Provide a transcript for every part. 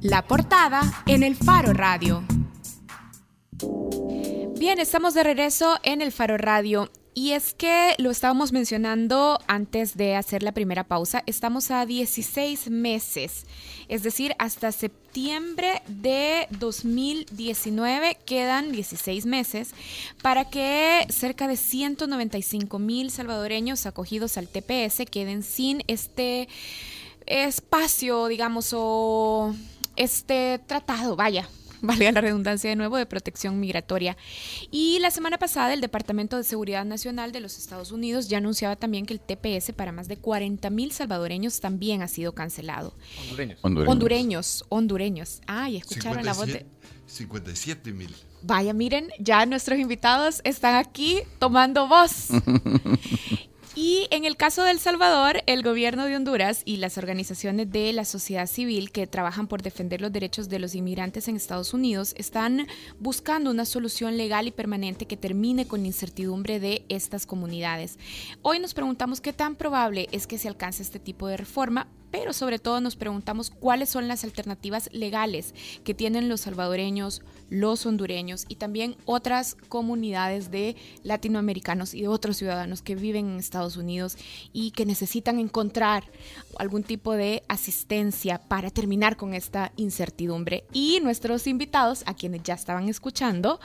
La portada en el Faro Radio. Bien, estamos de regreso en el Faro Radio. Y es que lo estábamos mencionando antes de hacer la primera pausa, estamos a 16 meses, es decir, hasta septiembre de 2019 quedan 16 meses para que cerca de 195 mil salvadoreños acogidos al TPS queden sin este espacio, digamos, o este tratado, vaya, valga la redundancia de nuevo, de protección migratoria. Y la semana pasada el Departamento de Seguridad Nacional de los Estados Unidos ya anunciaba también que el TPS para más de 40 mil salvadoreños también ha sido cancelado. Hondureños. Hondureños, hondureños. Ay, escucharon la voz de... 57 mil. Vaya, miren, ya nuestros invitados están aquí tomando voz. Y en el caso de El Salvador, el gobierno de Honduras y las organizaciones de la sociedad civil que trabajan por defender los derechos de los inmigrantes en Estados Unidos están buscando una solución legal y permanente que termine con la incertidumbre de estas comunidades. Hoy nos preguntamos qué tan probable es que se alcance este tipo de reforma, pero sobre todo nos preguntamos cuáles son las alternativas legales que tienen los salvadoreños, los hondureños y también otras comunidades de latinoamericanos y de otros ciudadanos que viven en Estados Unidos y que necesitan encontrar algún tipo de asistencia para terminar con esta incertidumbre. Y nuestros invitados, a quienes ya estaban escuchando,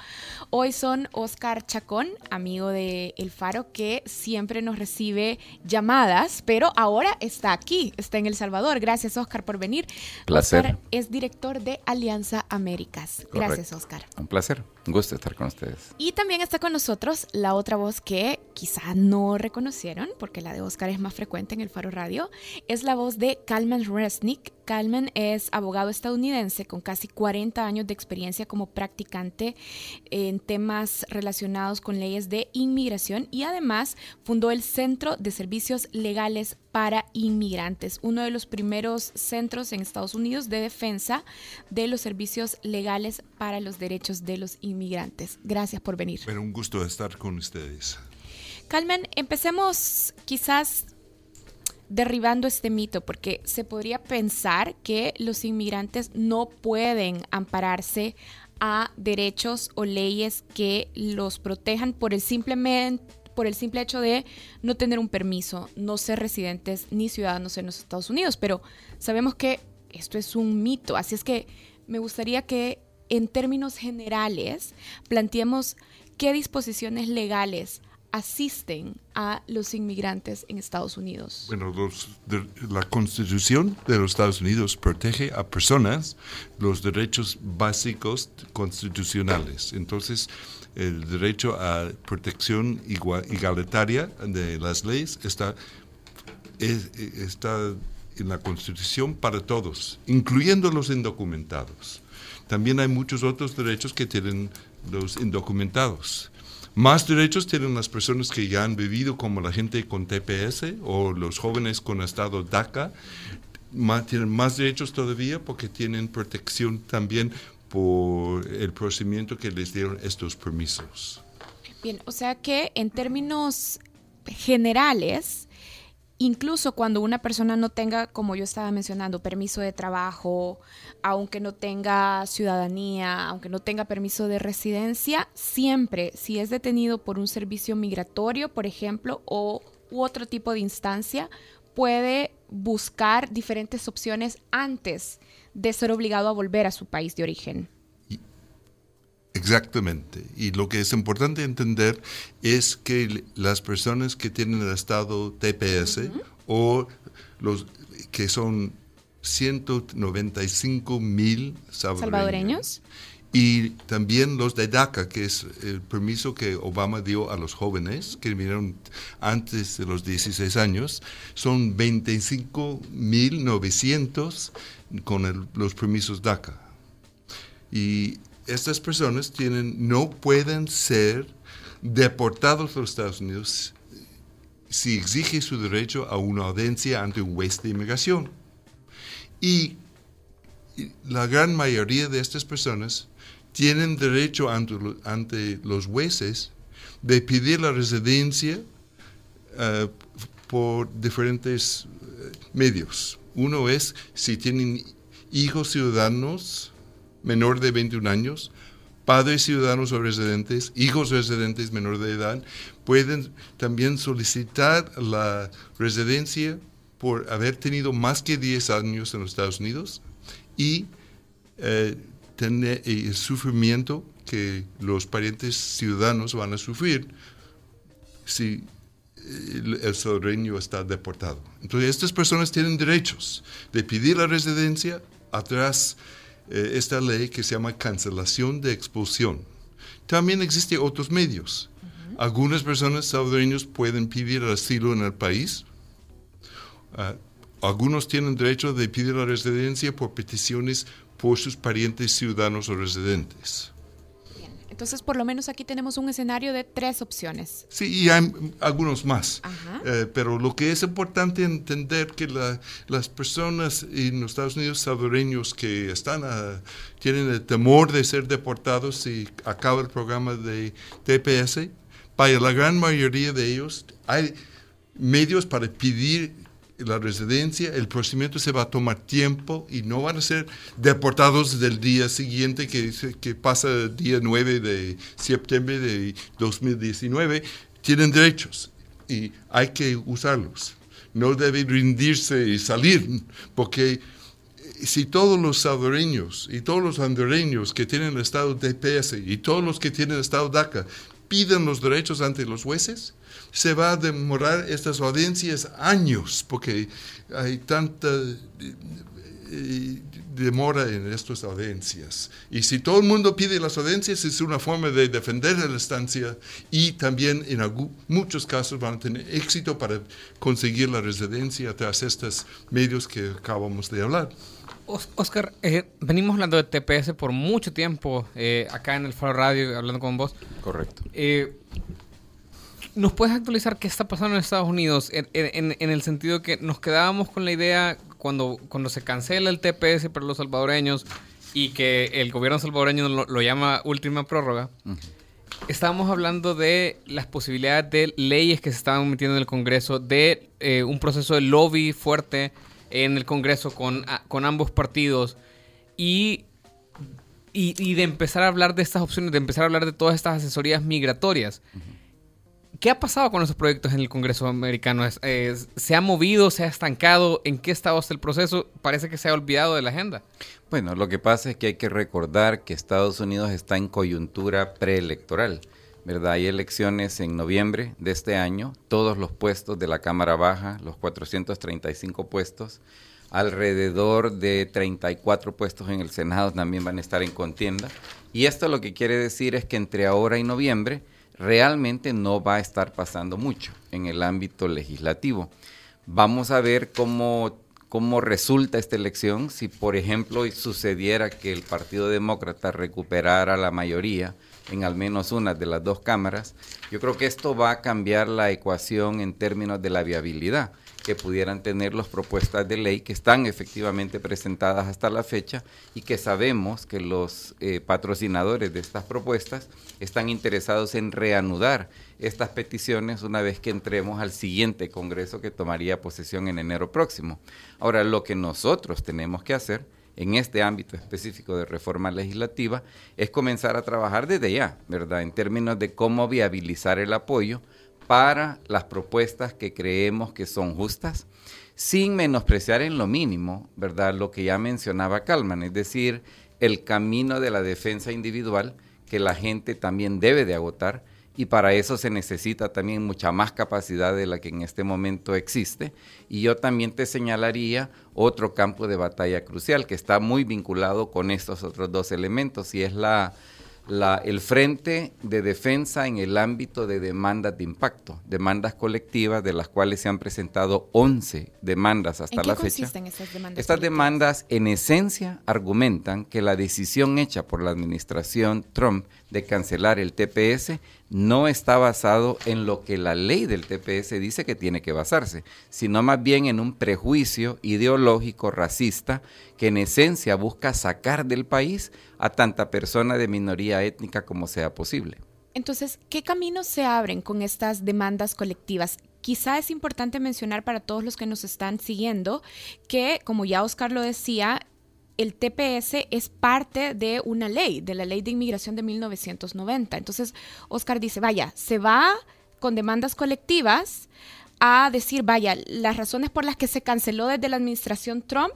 hoy son Oscar Chacón, amigo de El Faro, que siempre nos recibe llamadas, pero ahora está aquí, está en El Salvador. Gracias, Oscar, por venir. Placer. Oscar es director de Alianza Américas. Gracias, Oscar. Un placer, gusto estar con ustedes. Y también está con nosotros la otra voz que quizá no reconocieron, porque la de Oscar es más frecuente en el Faro Radio, es la voz de Kalman Resnick. Kalman es abogado estadounidense con casi 40 años de experiencia como practicante en temas relacionados con leyes de inmigración y además fundó el Centro de Servicios Legales para Inmigrantes, uno de los primeros centros en Estados Unidos de defensa de los servicios legales para los derechos de los inmigrantes. Gracias por venir. Bueno, un gusto estar con ustedes. Calmen, empecemos quizás derribando este mito, porque se podría pensar que los inmigrantes no pueden ampararse a derechos o leyes que los protejan por el simplemente por el simple hecho de no tener un permiso, no ser residentes ni ciudadanos en los Estados Unidos, pero sabemos que esto es un mito, así es que me gustaría que en términos generales planteemos qué disposiciones legales asisten a los inmigrantes en Estados Unidos? Bueno, la Constitución de los Estados Unidos protege a personas los derechos básicos constitucionales. Entonces, el derecho a protección igualitaria de las leyes está, está en la Constitución para todos, incluyendo los indocumentados. También hay muchos otros derechos que tienen los indocumentados. Más derechos tienen las personas que ya han vivido, como la gente con TPS o los jóvenes con estado DACA. tienen más derechos todavía porque tienen protección también por el procedimiento que les dieron estos permisos. Bien, o sea que en términos generales, incluso cuando una persona no tenga, como yo estaba mencionando, permiso de trabajo, aunque no tenga ciudadanía, aunque no tenga permiso de residencia, siempre, si es detenido por un servicio migratorio, por ejemplo, o u otro tipo de instancia, puede buscar diferentes opciones antes de ser obligado a volver a su país de origen. Exactamente. Y lo que es importante entender es que las personas que tienen el estado TPS o los que son 195 mil salvadoreños. Y también los de DACA, que es el permiso que Obama dio a los jóvenes que vinieron antes de los 16 años, son 25.900 con los permisos DACA. Y estas personas no pueden ser deportados a los Estados Unidos si exige su derecho a una audiencia ante un juez de inmigración. Y la gran mayoría de estas personas tienen derecho ante, los jueces de pedir la residencia eh, por diferentes eh, medios. Uno es si tienen hijos ciudadanos menor de 21 años, padres ciudadanos o residentes, hijos residentes menor de edad, pueden también solicitar la residencia por haber tenido más que 10 años en los Estados Unidos y eh, tener el sufrimiento que los parientes ciudadanos van a sufrir si el, el está deportado. Entonces, estas personas tienen derechos de pedir la residencia atrás eh, esta ley que se llama cancelación de expulsión. También existen otros medios. Algunas personas salvadoreños pueden pedir asilo en el país. Ah, algunos tienen derecho de pedir la residencia por peticiones por sus parientes ciudadanos o residentes. Entonces, por lo menos aquí tenemos un escenario de tres opciones. Sí, y hay algunos más. Eh, pero lo que es importante entender que las personas en los Estados Unidos salvadoreños que están tienen el temor de ser deportados si acaba el programa de TPS, para la gran mayoría de ellos hay medios para pedir la residencia, el procedimiento se va a tomar tiempo y no van a ser deportados del día siguiente que, que pasa el día 9 de septiembre de 2019. Tienen derechos y hay que usarlos. No deben rendirse y salir, porque si todos los salvadoreños y todos los hondureños que tienen el estado de PS y todos los que tienen el estado DACA piden los derechos ante los jueces, se va a demorar estas audiencias años, porque hay tanta eh, demora en estas audiencias. Y si todo el mundo pide las audiencias, es una forma de defender la estancia y también en muchos casos van a tener éxito para conseguir la residencia tras estos medios que acabamos de hablar. Oscar, eh, venimos hablando de TPS por mucho tiempo eh, acá en el Faro Radio, hablando con vos. Correcto. ¿Nos puedes actualizar qué está pasando en Estados Unidos? En, el sentido que nos quedábamos con la idea cuando, cuando se cancela el TPS para los salvadoreños y que el gobierno salvadoreño lo, llama última prórroga. Estábamos hablando de las posibilidades de leyes que se estaban metiendo en el Congreso, de eh, un proceso de lobby fuerte en el Congreso con, con ambos partidos y, y, de empezar a hablar de estas opciones, de empezar a hablar de todas estas asesorías migratorias. ¿Qué ha pasado con esos proyectos en el Congreso americano? ¿Se ha movido? ¿Se ha estancado? ¿En qué estado está el proceso? Parece que se ha olvidado de la agenda. Bueno, lo que pasa es que hay que recordar que Estados Unidos está en coyuntura preelectoral. ¿verdad? Hay elecciones en noviembre de este año, todos los puestos de la Cámara Baja, los 435 puestos, alrededor de 34 puestos en el Senado también van a estar en contienda. Y esto lo que quiere decir es que entre ahora y noviembre realmente no va a estar pasando mucho en el ámbito legislativo. Vamos a ver cómo, cómo resulta esta elección si, por ejemplo, sucediera que el Partido Demócrata recuperara la mayoría en al menos una de las dos cámaras. Yo creo que esto va a cambiar la ecuación en términos de la viabilidad que pudieran tener las propuestas de ley que están efectivamente presentadas hasta la fecha y que sabemos que los eh, patrocinadores de estas propuestas están interesados en reanudar estas peticiones una vez que entremos al siguiente Congreso que tomaría posesión en enero próximo. Ahora, lo que nosotros tenemos que hacer en este ámbito específico de reforma legislativa es comenzar a trabajar desde ya, ¿verdad? En términos de cómo viabilizar el apoyo para las propuestas que creemos que son justas, sin menospreciar en lo mínimo, ¿verdad? Lo que ya mencionaba Calman, es decir, el camino de la defensa individual que la gente también debe de agotar y para eso se necesita también mucha más capacidad de la que en este momento existe. Y yo también te señalaría otro campo de batalla crucial que está muy vinculado con estos otros dos elementos y es la el frente de defensa en el ámbito de demandas de impacto, demandas colectivas de las cuales se han presentado 11 demandas hasta ¿En la qué fecha. Esas demandas, estas demandas en esencia argumentan que la decisión hecha por la administración Trump de cancelar el TPS no está basado en lo que la ley del TPS dice que tiene que basarse, sino más bien en un prejuicio ideológico racista que en esencia busca sacar del país a tanta persona de minoría étnica como sea posible. Entonces, ¿qué caminos se abren con estas demandas colectivas? Quizá es importante mencionar para todos los que nos están siguiendo que, como ya Oscar lo decía, el TPS es parte de una ley, de la ley de inmigración de 1990. Entonces, Oscar dice, vaya, se va con demandas colectivas a decir, vaya, las razones por las que se canceló desde la administración Trump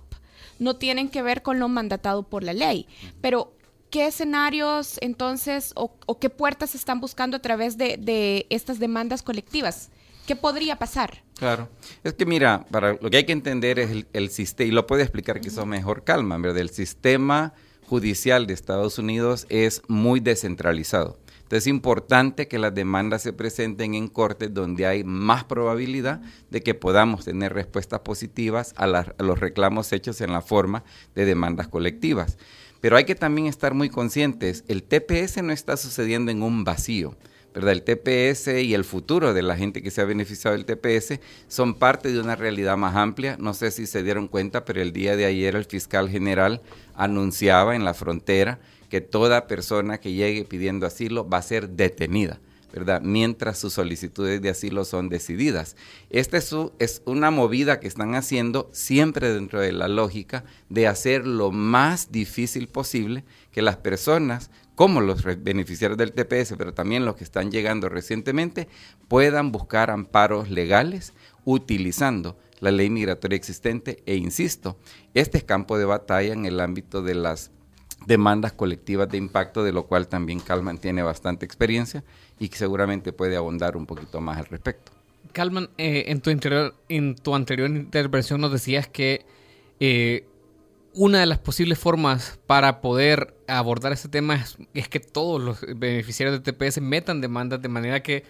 no tienen que ver con lo mandatado por la ley. Pero, ¿qué escenarios entonces o, qué puertas están buscando a través de estas demandas colectivas? ¿Qué podría pasar? Claro. Es que mira, para lo que hay que entender es el, sistema, y lo puede explicar quizá mejor calma, ¿verdad? El sistema judicial de Estados Unidos es muy descentralizado. Entonces es importante que las demandas se presenten en cortes donde hay más probabilidad de que podamos tener respuestas positivas a, a, los reclamos hechos en la forma de demandas colectivas. Pero hay que también estar muy conscientes, el TPS no está sucediendo en un vacío. El TPS y el futuro de la gente que se ha beneficiado del TPS son parte de una realidad más amplia. No sé si se dieron cuenta, pero el día de ayer el fiscal general anunciaba en la frontera que toda persona que llegue pidiendo asilo va a ser detenida. ¿verdad? Mientras sus solicitudes de asilo son decididas. Esta es, es, una movida que están haciendo siempre dentro de la lógica de hacer lo más difícil posible que las personas como los beneficiarios del TPS, pero también los que están llegando recientemente, puedan buscar amparos legales utilizando la ley migratoria existente e insisto, este es campo de batalla en el ámbito de las demandas colectivas de impacto, de lo cual también Calman tiene bastante experiencia y que seguramente puede abundar un poquito más al respecto. Calman, eh, en, tu interior, en tu anterior intervención nos decías que eh, una de las posibles formas para poder abordar este tema es, que todos los beneficiarios de TPS metan demandas de manera que,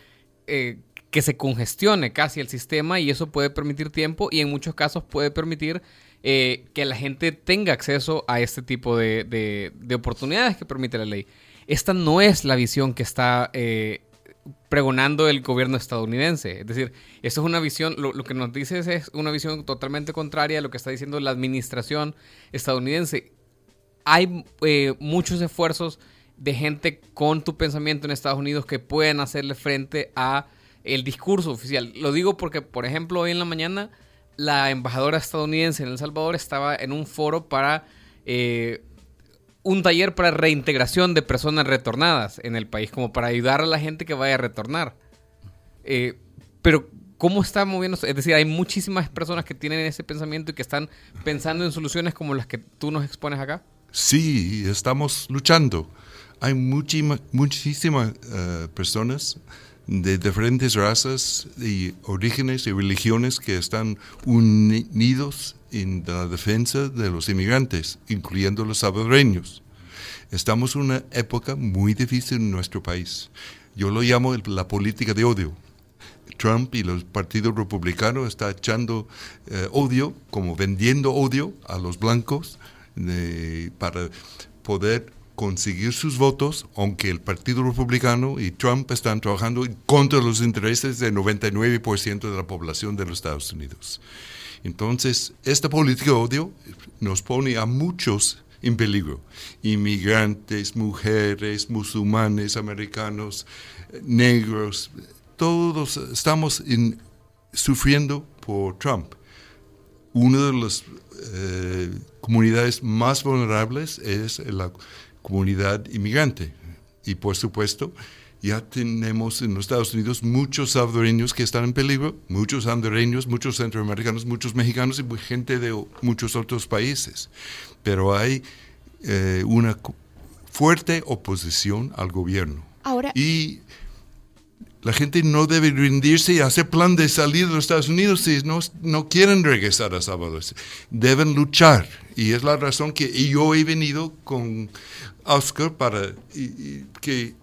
eh, que se congestione casi el sistema y eso puede permitir tiempo y en muchos casos puede permitir eh, que la gente tenga acceso a este tipo de, oportunidades que permite la ley. Esta no es la visión que está eh, pregonando el gobierno estadounidense. Es decir, esto es una visión, lo, que nos dices es una visión totalmente contraria a lo que está diciendo la administración estadounidense. Hay eh, muchos esfuerzos de gente con tu pensamiento en Estados Unidos que pueden hacerle frente a el discurso oficial. Lo digo porque, por ejemplo, hoy en la mañana la embajadora estadounidense en El Salvador estaba en un foro para eh, un taller para reintegración de personas retornadas en el país, como para ayudar a la gente que vaya a retornar. Eh, pero, ¿cómo está moviéndose? Es decir, hay muchísimas personas que tienen ese pensamiento y que están pensando en soluciones como las que tú nos expones acá. Sí, estamos luchando. Hay muchísimas eh, personas de diferentes razas y orígenes y religiones que están unidos en la defensa de los inmigrantes, incluyendo los salvadoreños. Estamos en una época muy difícil en nuestro país. Yo lo llamo la política de odio. Trump y los partidos republicanos están echando eh, odio, como vendiendo odio a los blancos para poder conseguir sus votos, aunque el Partido Republicano y Trump están trabajando contra los intereses del 99% de la población de los Estados Unidos. Entonces, esta política de odio nos pone a muchos en peligro. Inmigrantes, mujeres, musulmanes, americanos, negros, todos estamos sufriendo por Trump. Una de las eh, comunidades más vulnerables es la comunidad inmigrante. Y por supuesto, ya tenemos en los Estados Unidos muchos salvadoreños que están en peligro, muchos hondureños, muchos centroamericanos, muchos mexicanos y gente de muchos otros países. Pero hay eh, una fuerte oposición al gobierno. Ahora. Y la gente no debe rendirse y hacer plan de salir de los Estados Unidos si no, no quieren regresar a Salvador. Deben luchar. Y es la razón que yo he venido con Oscar para que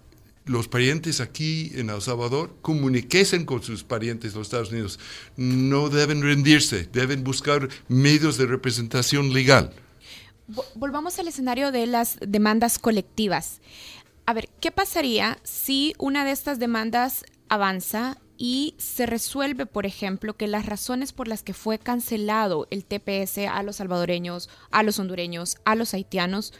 los parientes aquí en El Salvador comuniquesen con sus parientes en los Estados Unidos. No deben rendirse, deben buscar medios de representación legal. Volvamos al escenario de las demandas colectivas. A ver, ¿qué pasaría si una de estas demandas avanza y se resuelve, por ejemplo, que las razones por las que fue cancelado el TPS a los salvadoreños, a los hondureños, a los haitianos,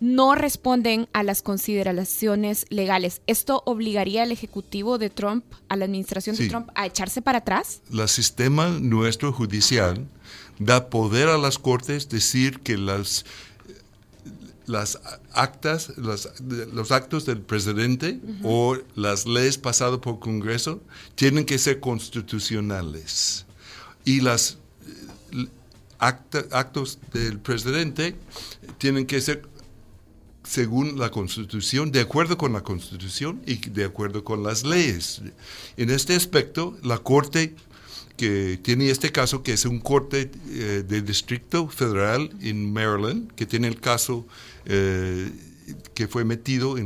no responden a las consideraciones legales. ¿Esto obligaría al Ejecutivo de Trump, a la administración de Trump, a echarse para atrás? El sistema nuestro judicial da poder a las cortes decir que las las actas, los, los actos del presidente o las leyes pasadas por Congreso tienen que ser constitucionales. Y los actos del presidente tienen que ser según la Constitución, de acuerdo con la Constitución y de acuerdo con las leyes. En este aspecto, la Corte que tiene este caso, que es un corte eh, de distrito federal en Maryland, que tiene el caso eh, que fue metido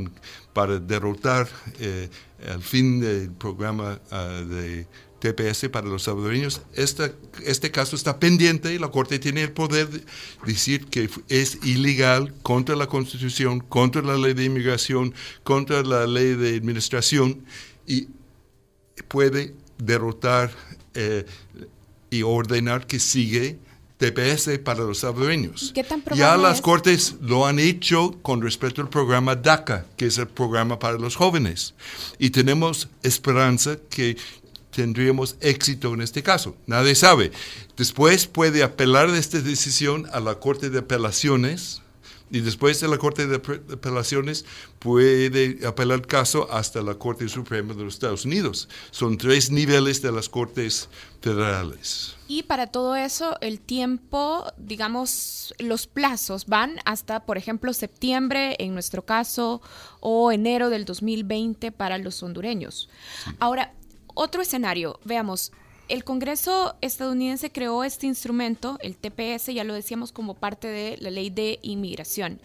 para derrotar eh, al fin del programa ah, de TPS para los salvadoreños. Este caso está pendiente y la Corte tiene el poder de decir que es ilegal contra la Constitución, contra la ley de inmigración, contra la ley de administración y puede derrotar eh, y ordenar que sigue TPS para los salvadoreños. ya las cortes lo han hecho con respecto al programa DACA, que es el programa para los jóvenes. Y tenemos esperanza que tendríamos éxito en este caso. Nadie sabe. Después puede apelar de esta decisión a la Corte de Apelaciones y después de la Corte de Apelaciones puede apelar el caso hasta la Corte Suprema de los Estados Unidos. Son tres niveles de las Cortes federales. Y para todo eso, el tiempo, digamos, los plazos van hasta, por ejemplo, septiembre en nuestro caso o enero del 2020 para los hondureños. Ahora, otro escenario, veamos, el Congreso estadounidense creó este instrumento, el TPS, ya lo decíamos, como parte de la ley de inmigración.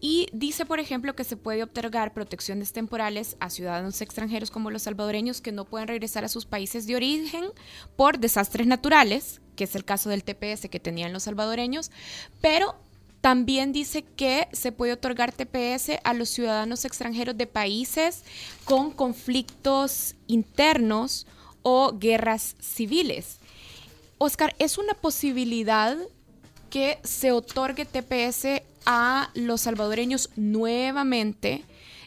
Y dice, por ejemplo, que se puede otorgar protecciones temporales a ciudadanos extranjeros como los salvadoreños que no pueden regresar a sus países de origen por desastres naturales, que es el caso del TPS que tenían los salvadoreños, pero también dice que se puede otorgar TPS a los ciudadanos extranjeros de países con conflictos internos o guerras civiles. Oscar, ¿es una posibilidad que se otorgue TPS a los salvadoreños nuevamente,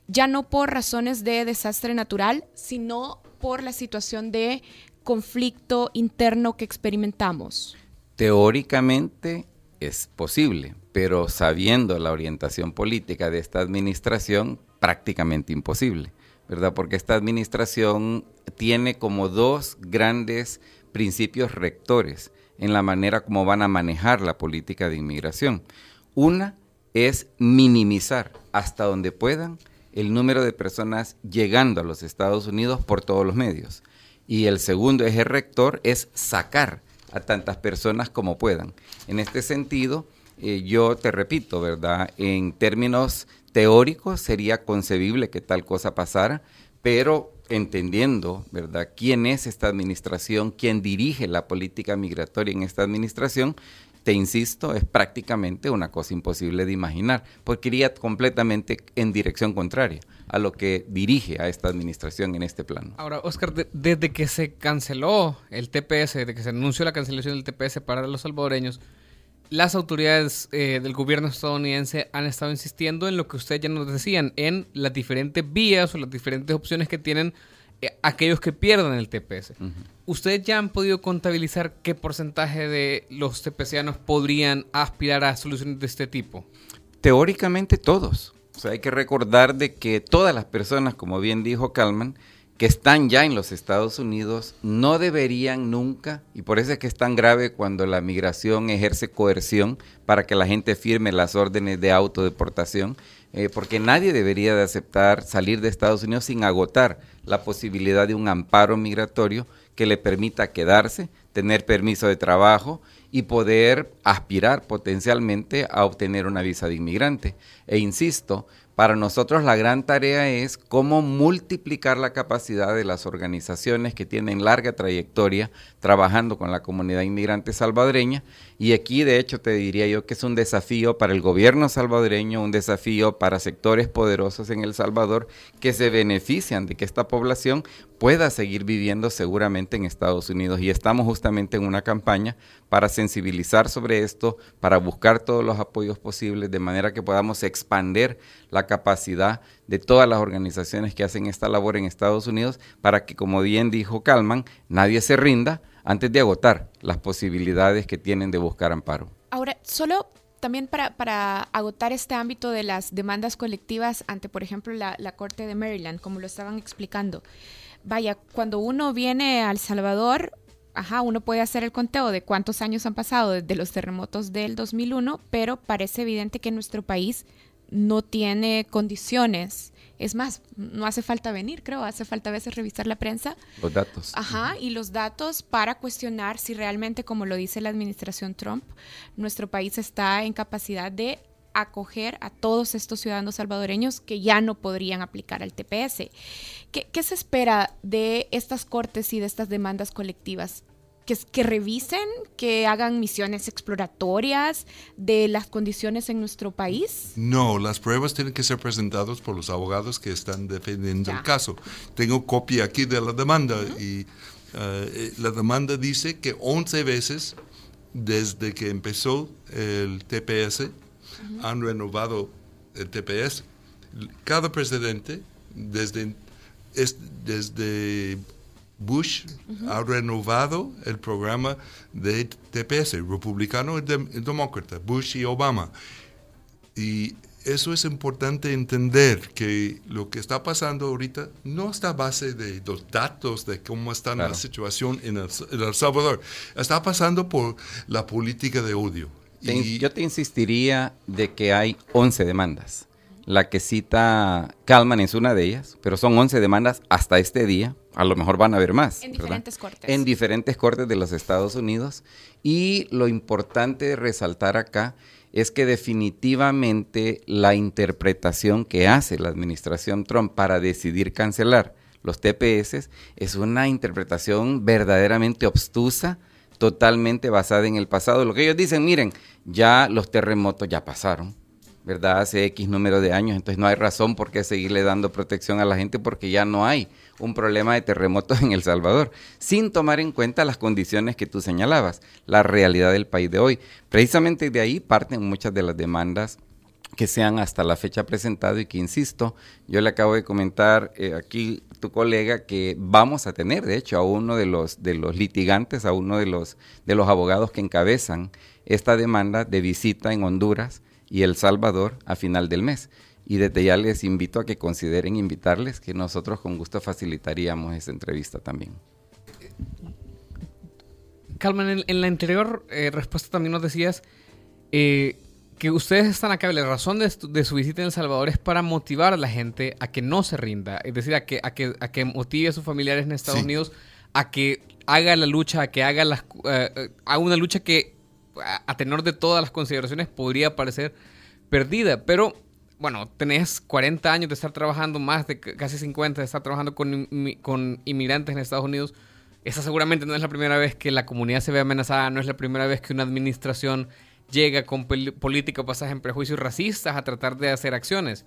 ya no por razones de desastre natural, sino por la situación de conflicto interno que experimentamos? Teóricamente es posible, pero sabiendo la orientación política de esta administración, prácticamente imposible, ¿verdad? Porque esta administración tiene como dos grandes principios rectores en la manera como van a manejar la política de inmigración. Una es minimizar hasta donde puedan el número de personas llegando a los Estados Unidos por todos los medios. Y el segundo eje rector es sacar a tantas personas como puedan. En este sentido, eh, yo te repito, ¿verdad? En términos teóricos sería concebible que tal cosa pasara, pero entendiendo, ¿verdad?, quién es esta administración, quién dirige la política migratoria en esta administración, te insisto, es prácticamente una cosa imposible de imaginar, porque iría completamente en dirección contraria a lo que dirige a esta administración en este plano. Ahora, Oscar, desde que se canceló el TPS, desde que se anunció la cancelación del TPS para los salvadoreños, las autoridades eh, del gobierno estadounidense han estado insistiendo en lo que ustedes ya nos decían, en las diferentes vías o las diferentes opciones que tienen eh, aquellos que pierdan el TPS. ¿Ustedes ya han podido contabilizar qué porcentaje de los TPSianos podrían aspirar a soluciones de este tipo? Teóricamente todos. O sea, hay que recordar de que todas las personas, como bien dijo Kalman, que están ya en los Estados Unidos no deberían nunca, y por eso es que es tan grave cuando la migración ejerce coerción para que la gente firme las órdenes de autodeportación, eh, porque nadie debería de aceptar salir de Estados Unidos sin agotar la posibilidad de un amparo migratorio que le permita quedarse, tener permiso de trabajo y poder aspirar potencialmente a obtener una visa de inmigrante. E insisto, para nosotros la gran tarea es cómo multiplicar la capacidad de las organizaciones que tienen larga trayectoria trabajando con la comunidad inmigrante salvadoreña. Y aquí de hecho te diría yo que es un desafío para el gobierno salvadoreño, un desafío para sectores poderosos en El Salvador que se benefician de que esta población pueda seguir viviendo seguramente en Estados Unidos. Y estamos justamente en una campaña para sensibilizar sobre esto, para buscar todos los apoyos posibles, de manera que podamos expander la capacidad de todas las organizaciones que hacen esta labor en Estados Unidos, para que, como bien dijo Calman, nadie se rinda antes de agotar las posibilidades que tienen de buscar amparo. Ahora, solo también para, para, agotar este ámbito de las demandas colectivas ante, por ejemplo, la, la Corte de Maryland, como lo estaban explicando. Vaya, cuando uno viene a El Salvador, ajá, uno puede hacer el conteo de cuántos años han pasado desde los terremotos del 2001, pero parece evidente que nuestro país no tiene condiciones. Es más, no hace falta venir, creo, hace falta a veces revisar la prensa. Los datos. Ajá, y los datos para cuestionar si realmente, como lo dice la administración Trump, nuestro país está en capacidad de acoger a todos estos ciudadanos salvadoreños que ya no podrían aplicar al TPS. ¿Qué, qué se espera de estas cortes y de estas demandas colectivas? Que, que, revisen, que hagan misiones exploratorias de las condiciones en nuestro país? No, las pruebas tienen que ser presentadas por los abogados que están defendiendo ya. el caso. Tengo copia aquí de la demanda uh -huh. y uh, la demanda dice que 11 veces desde que empezó el TPS uh -huh. han renovado el TPS. Cada presidente, desde, es, desde Bush uh -huh. ha renovado el programa de TPS, republicano y, de, demócrata, Bush y Obama. Y eso es importante entender que lo que está pasando ahorita no está a base de los datos de cómo está claro. la situación en el, en el, Salvador. Está pasando por la política de odio. Te, y, yo te insistiría de que hay 11 demandas. La que cita Kalman es una de ellas, pero son 11 demandas hasta este día. A lo mejor van a haber más. En diferentes cortes. En diferentes cortes de los Estados Unidos. Y lo importante de resaltar acá es que definitivamente la interpretación que hace la administración Trump para decidir cancelar los TPS es una interpretación verdaderamente obstusa, totalmente basada en el pasado. Lo que ellos dicen, miren, ya los terremotos ya pasaron, ¿verdad? Hace X número de años, entonces no hay razón por qué seguirle dando protección a la gente porque ya no hay un problema de terremotos en El Salvador, sin tomar en cuenta las condiciones que tú señalabas, la realidad del país de hoy. Precisamente de ahí parten muchas de las demandas que se han hasta la fecha presentado y que, insisto, yo le acabo de comentar eh, aquí tu colega que vamos a tener, de hecho, a uno de los, de los litigantes, a uno de los, de los abogados que encabezan esta demanda de visita en Honduras y El Salvador a final del mes. Y desde ya les invito a que consideren invitarles, que nosotros con gusto facilitaríamos esa entrevista también. Calman, en, la anterior eh, respuesta también nos decías eh, que ustedes están acá, la razón de, de, su visita en El Salvador es para motivar a la gente a que no se rinda, es decir, a que, a que, a que motive a sus familiares en Estados sí. Unidos a que haga la lucha, a que haga, las, uh, haga una lucha que a tenor de todas las consideraciones podría parecer perdida, pero bueno, tenés 40 años de estar trabajando, más de casi 50 de estar trabajando con, con inmigrantes en Estados Unidos. Esa seguramente no es la primera vez que la comunidad se ve amenazada, no es la primera vez que una administración llega con política basada en prejuicios racistas a tratar de hacer acciones.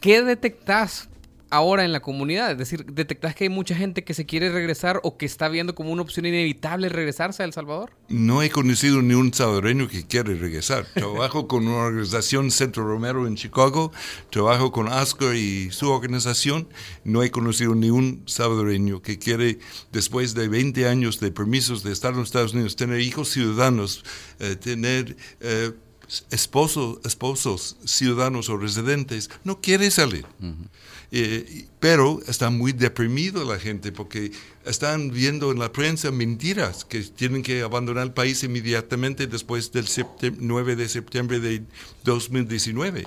¿Qué detectás ahora en la comunidad? Es decir, ¿detectás que hay mucha gente que se quiere regresar o que está viendo como una opción inevitable regresarse a El Salvador? No he conocido ni un salvadoreño que quiere regresar. Trabajo con una organización Centro Romero en Chicago, trabajo con Oscar y su organización. No he conocido ni un salvadoreño que quiere, después de 20 años de permisos de estar en los Estados Unidos, tener hijos ciudadanos, eh, tener... Eh, esposos, esposos, ciudadanos o residentes, no quiere salir. Uh -huh. Eh, pero está muy deprimido la gente porque están viendo en la prensa mentiras que tienen que abandonar el país inmediatamente después del 9 de septiembre de 2019.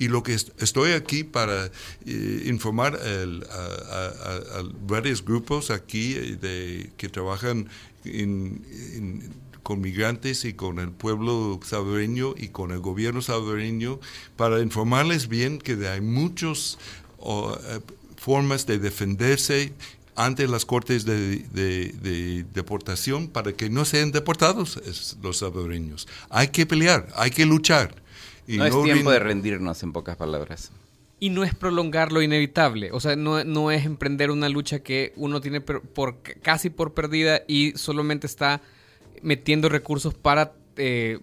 Y lo que est estoy aquí para eh, informar el, a, a, a, varios grupos aquí de, que trabajan en, en con migrantes y con el pueblo salvadoreño y con el gobierno salvadoreño para informarles bien que hay muchos o, eh, formas de defenderse ante las cortes de, de, de, deportación para que no sean deportados los salvadoreños. Hay que pelear, hay que luchar. Y no, no es tiempo de rendirnos, en pocas palabras. Y no es prolongar lo inevitable, o sea, no, no es emprender una lucha que uno tiene por, por, casi por perdida y solamente está metiendo recursos para eh,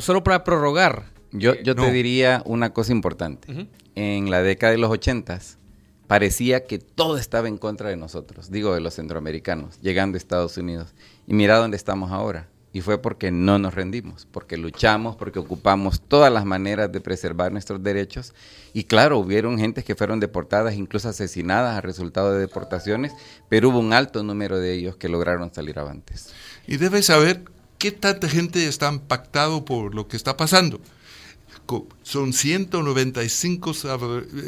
solo para prorrogar. Yo, yo no. te diría una cosa importante. Uh -huh. En la década de los ochentas parecía que todo estaba en contra de nosotros, digo de los centroamericanos, llegando a Estados Unidos. Y mira dónde estamos ahora. Y fue porque no nos rendimos, porque luchamos, porque ocupamos todas las maneras de preservar nuestros derechos. Y claro, hubieron gentes que fueron deportadas, incluso asesinadas a resultado de deportaciones, pero hubo un alto número de ellos que lograron salir avantes. Y debes saber qué tanta gente está impactado por lo que está pasando. Son 195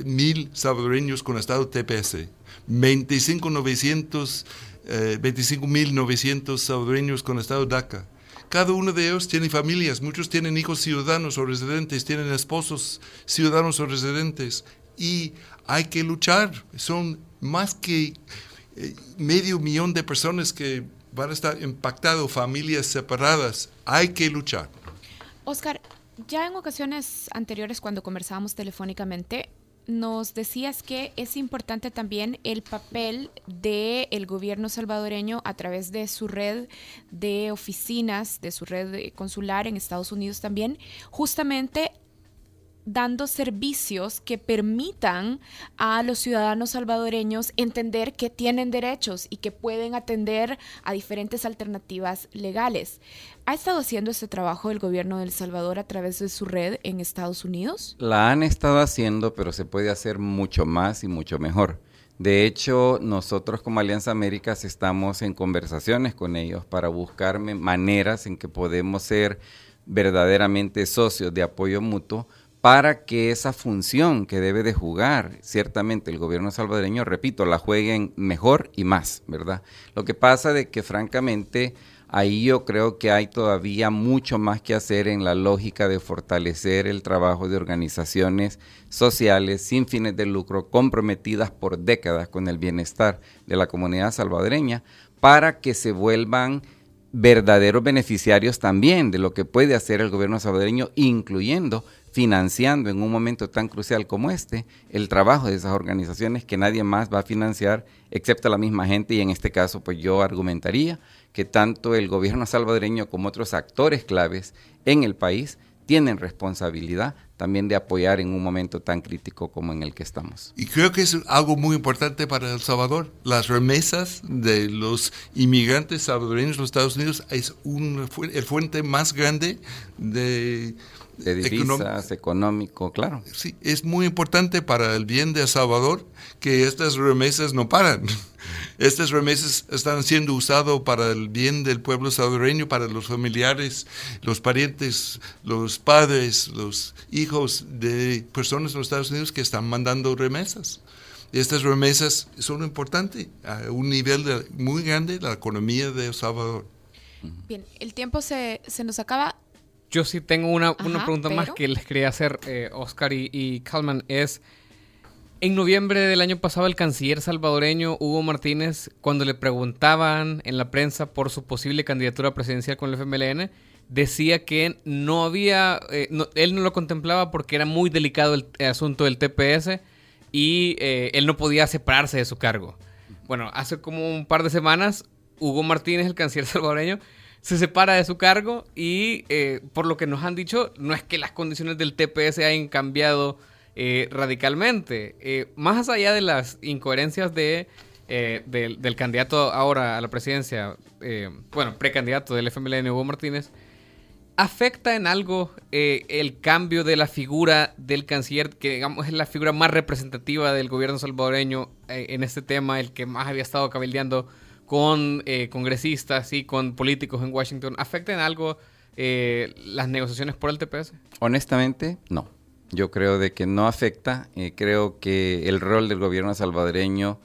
mil salvadoreños con estado TPS, 25.900 eh, 25.900 salvadoreños con estado DACA, cada uno de ellos tiene familias, muchos tienen hijos ciudadanos o residentes, tienen esposos ciudadanos o residentes y hay que luchar. Son más que eh, medio millón de personas que van a estar impactados, familias separadas. Hay que luchar. Oscar, ya en ocasiones anteriores cuando conversábamos telefónicamente, nos decías que es importante también el papel del gobierno salvadoreño a través de su red de oficinas, de su red consular en Estados Unidos también, justamente dando servicios que permitan a los ciudadanos salvadoreños entender que tienen derechos y que pueden atender a diferentes alternativas legales. ¿Ha estado haciendo este trabajo el gobierno de El Salvador a través de su red en Estados Unidos? La han estado haciendo, pero se puede hacer mucho más y mucho mejor. De hecho, nosotros como Alianza Américas estamos en conversaciones con ellos para buscar maneras en que podemos ser verdaderamente socios de apoyo mutuo para que esa función que debe de jugar ciertamente el gobierno salvadoreño, repito, la jueguen mejor y más, ¿verdad? Lo que pasa de que francamente ahí yo creo que hay todavía mucho más que hacer en la lógica de fortalecer el trabajo de organizaciones sociales sin fines de lucro comprometidas por décadas con el bienestar de la comunidad salvadoreña para que se vuelvan verdaderos beneficiarios también de lo que puede hacer el gobierno salvadoreño, incluyendo financiando en un momento tan crucial como este el trabajo de esas organizaciones que nadie más va a financiar excepto la misma gente y en este caso pues yo argumentaría que tanto el gobierno salvadoreño como otros actores claves en el país tienen responsabilidad también de apoyar en un momento tan crítico como en el que estamos. Y creo que es algo muy importante para El Salvador. Las remesas de los inmigrantes salvadoreños en los Estados Unidos es un, el fuente más grande de de divisas, económico, claro. Sí, es muy importante para el bien de El Salvador que estas remesas no paran. Estas remesas están siendo usadas para el bien del pueblo salvadoreño, para los familiares, los parientes, los padres, los hijos de personas en los Estados Unidos que están mandando remesas. Estas remesas son importantes a un nivel muy grande de la economía de El Salvador. Bien, el tiempo se, se nos acaba. Yo sí tengo una, pregunta más que les quería hacer, eh, Oscar y, y Calman. Es, en noviembre del año pasado, el canciller salvadoreño Hugo Martínez, cuando le preguntaban en la prensa por su posible candidatura presidencial con el FMLN, decía que no había, eh, él no lo contemplaba porque era muy delicado el, asunto del TPS y eh, él no podía separarse de su cargo. Bueno, hace como un par de semanas, Hugo Martínez, el canciller salvadoreño, se separa de su cargo y eh, por lo que nos han dicho, no es que las condiciones del TPS hayan cambiado eh, radicalmente. Eh, más allá de las incoherencias de, del, candidato ahora a la presidencia, bueno, precandidato del FMLN, Hugo Martínez, ¿afecta en algo el cambio de la figura del canciller, que digamos es la figura más representativa del gobierno salvadoreño en este tema, el que más había estado cabildeando? con eh, congresistas y con políticos en Washington afecten algo eh, las negociaciones por el TPS? Honestamente, no. Yo creo de que no afecta. Eh, creo que el rol del gobierno salvadoreño,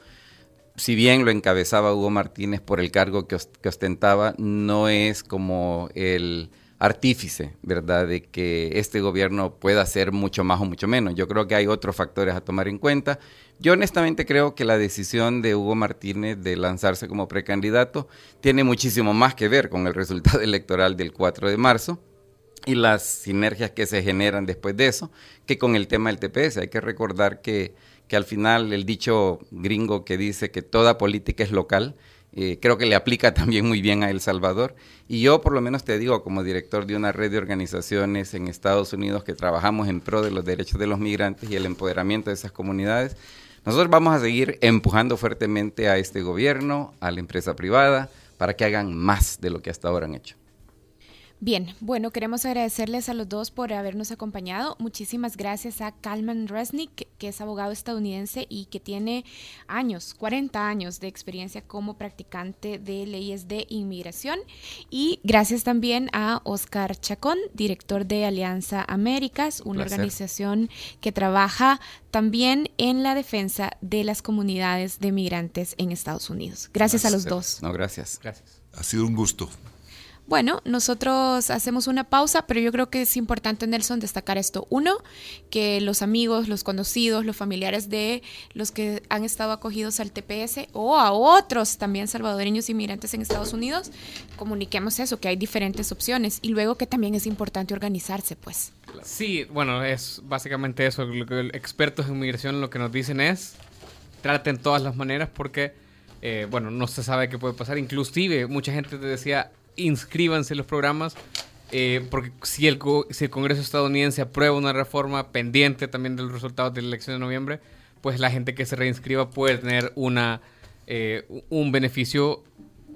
si bien lo encabezaba Hugo Martínez por el cargo que, ostentaba, no es como el artífice, ¿verdad?, de que este gobierno pueda hacer mucho más o mucho menos. Yo creo que hay otros factores a tomar en cuenta. Yo honestamente creo que la decisión de Hugo Martínez de lanzarse como precandidato tiene muchísimo más que ver con el resultado electoral del 4 de marzo y las sinergias que se generan después de eso, que con el tema del TPS. Hay que recordar que, que al final el dicho gringo que dice que toda política es local, eh, creo que le aplica también muy bien a El Salvador. Y yo por lo menos te digo, como director de una red de organizaciones en Estados Unidos que trabajamos en pro de los derechos de los migrantes y el empoderamiento de esas comunidades, nosotros vamos a seguir empujando fuertemente a este gobierno, a la empresa privada, para que hagan más de lo que hasta ahora han hecho. Bien, bueno, queremos agradecerles a los dos por habernos acompañado. Muchísimas gracias a Kalman Resnick, que es abogado estadounidense y que tiene años, 40 años de experiencia como practicante de leyes de inmigración. Y gracias también a Oscar Chacón, director de Alianza Américas, una organización que trabaja también en la defensa de las comunidades de migrantes en Estados Unidos. Gracias, a los dos. No, gracias. Gracias. Ha sido un gusto. Bueno, nosotros hacemos una pausa, pero yo creo que es importante, Nelson, destacar esto. Uno, que los amigos, los conocidos, los familiares de los que han estado acogidos al TPS o a otros también salvadoreños inmigrantes en Estados Unidos, comuniquemos eso, que hay diferentes opciones. Y luego que también es importante organizarse, pues. Sí, bueno, es básicamente eso. Lo que expertos en inmigración lo que nos dicen es, traten todas las maneras porque, eh, bueno, no se sabe qué puede pasar. Inclusive, mucha gente te decía, inscríbanse en los programas, eh, porque si el, si el Congreso estadounidense aprueba una reforma pendiente también de los resultados de la elección de noviembre, pues la gente que se reinscriba puede tener una, eh, un beneficio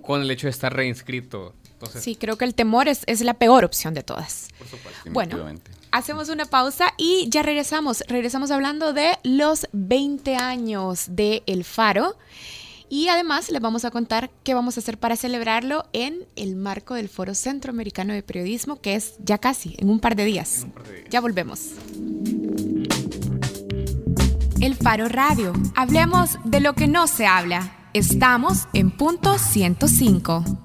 con el hecho de estar reinscrito. sí, creo que el temor es, es la peor opción de todas. Por supuesto. Bueno, hacemos una pausa y ya regresamos. Regresamos hablando de los 20 años de El Faro. Y además les vamos a contar qué vamos a hacer para celebrarlo en el marco del Foro Centroamericano de Periodismo, que es ya casi, en un par de días. Par de días. Ya volvemos. El Faro Radio. Hablemos de lo que no se habla. Estamos en punto 105.